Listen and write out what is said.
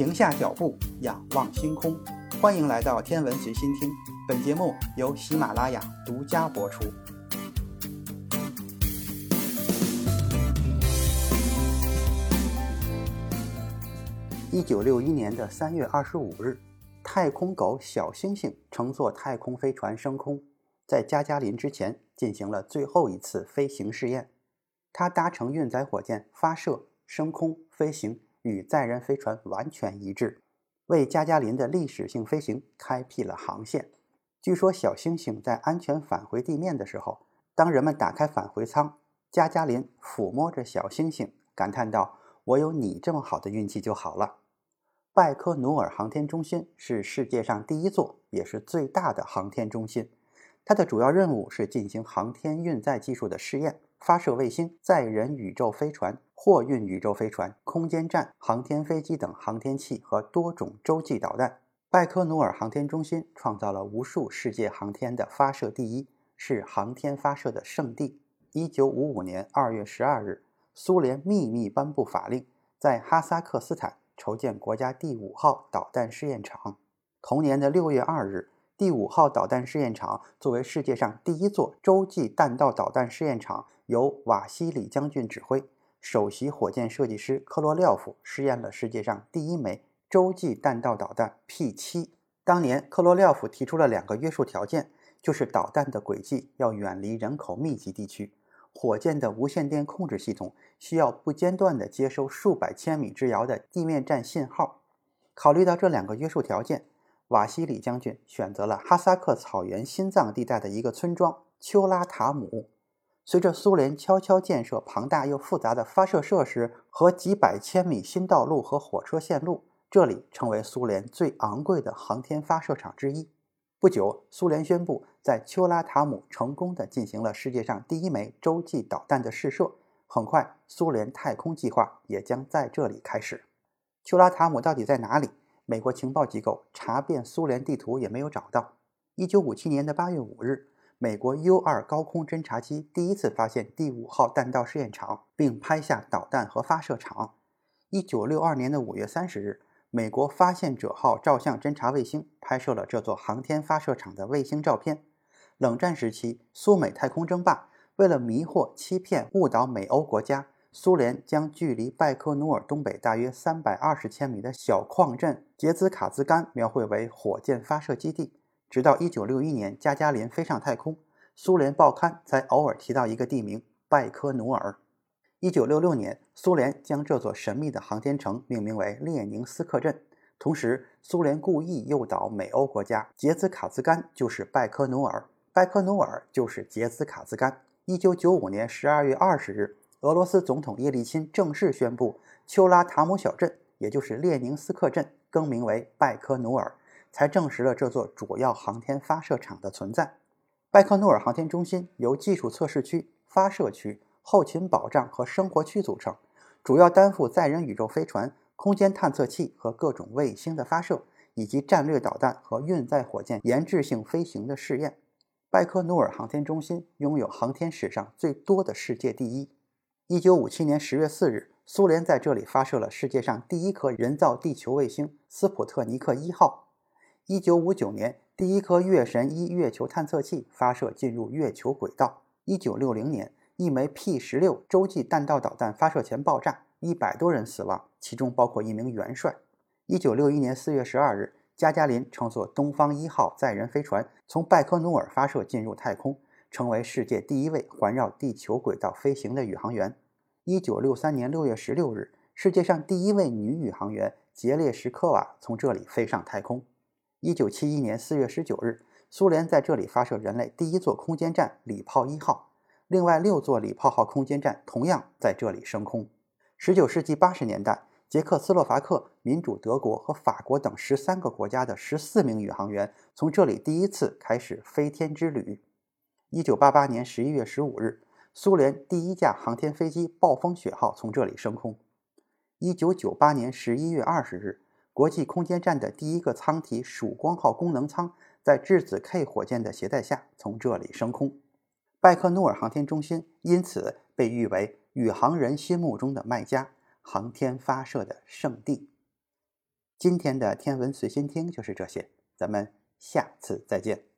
停下脚步，仰望星空。欢迎来到天文随心听，本节目由喜马拉雅独家播出。一九六一年的三月二十五日，太空狗小星星乘坐太空飞船升空，在加加林之前进行了最后一次飞行试验。它搭乘运载火箭发射、升空、飞行。与载人飞船完全一致，为加加林的历史性飞行开辟了航线。据说小星星在安全返回地面的时候，当人们打开返回舱，加加林抚摸着小星星，感叹道：“我有你这么好的运气就好了。”拜科努尔航天中心是世界上第一座也是最大的航天中心，它的主要任务是进行航天运载技术的试验。发射卫星、载人宇宙飞船、货运宇宙飞船、空间站、航天飞机等航天器和多种洲际导弹。拜科努尔航天中心创造了无数世界航天的发射第一，是航天发射的圣地。一九五五年二月十二日，苏联秘密颁布法令，在哈萨克斯坦筹建国家第五号导弹试验场。同年的六月二日。第五号导弹试验场作为世界上第一座洲际弹道导弹试验场，由瓦西里将军指挥，首席火箭设计师科罗廖夫试验了世界上第一枚洲际弹道导弹 P7。当年，科罗廖夫提出了两个约束条件，就是导弹的轨迹要远离人口密集地区，火箭的无线电控制系统需要不间断地接收数百千米之遥的地面站信号。考虑到这两个约束条件。瓦西里将军选择了哈萨克草原心脏地带的一个村庄丘拉塔姆。随着苏联悄悄建设庞大又复杂的发射设施和几百千米新道路和火车线路，这里成为苏联最昂贵的航天发射场之一。不久，苏联宣布在丘拉塔姆成功地进行了世界上第一枚洲际导弹的试射。很快，苏联太空计划也将在这里开始。丘拉塔姆到底在哪里？美国情报机构查遍苏联地图也没有找到。一九五七年的八月五日，美国 U 二高空侦察机第一次发现第五号弹道试验场，并拍下导弹和发射场。一九六二年的五月三十日，美国发现者号照相侦察卫星拍摄了这座航天发射场的卫星照片。冷战时期，苏美太空争霸，为了迷惑、欺骗、误导美欧国家。苏联将距离拜科努尔东北大约三百二十千米的小矿镇杰兹卡兹干描绘为火箭发射基地，直到一九六一年加加林飞上太空，苏联报刊才偶尔提到一个地名拜科努尔。一九六六年，苏联将这座神秘的航天城命名为列宁斯克镇，同时，苏联故意诱导美欧国家，杰兹卡兹干就是拜科努尔，拜科努尔就是杰兹卡兹干。一九九五年十二月二十日。俄罗斯总统叶利钦正式宣布，丘拉塔姆小镇，也就是列宁斯克镇，更名为拜科努尔，才证实了这座主要航天发射场的存在。拜科努尔航天中心由技术测试区、发射区、后勤保障和生活区组成，主要担负载人宇宙飞船、空间探测器和各种卫星的发射，以及战略导弹和运载火箭研制性飞行的试验。拜科努尔航天中心拥有航天史上最多的世界第一。一九五七年十月四日，苏联在这里发射了世界上第一颗人造地球卫星斯普特尼克一号。一九五九年，第一颗月神一月球探测器发射进入月球轨道。一九六零年，一枚 P 十六洲际弹道导弹发射前爆炸，一百多人死亡，其中包括一名元帅。一九六一年四月十二日，加加林乘坐东方一号载人飞船从拜科努尔发射进入太空。成为世界第一位环绕地球轨道飞行的宇航员。一九六三年六月十六日，世界上第一位女宇航员杰列什科娃从这里飞上太空。一九七一年四月十九日，苏联在这里发射人类第一座空间站礼炮一号。另外六座礼炮号空间站同样在这里升空。十九世纪八十年代，捷克斯洛伐克、民主德国和法国等十三个国家的十四名宇航员从这里第一次开始飞天之旅。一九八八年十一月十五日，苏联第一架航天飞机“暴风雪号”从这里升空。一九九八年十一月二十日，国际空间站的第一个舱体“曙光号”功能舱在质子 K 火箭的携带下从这里升空。拜克努尔航天中心因此被誉为宇航人心目中的卖家，航天发射的圣地。今天的天文随心听就是这些，咱们下次再见。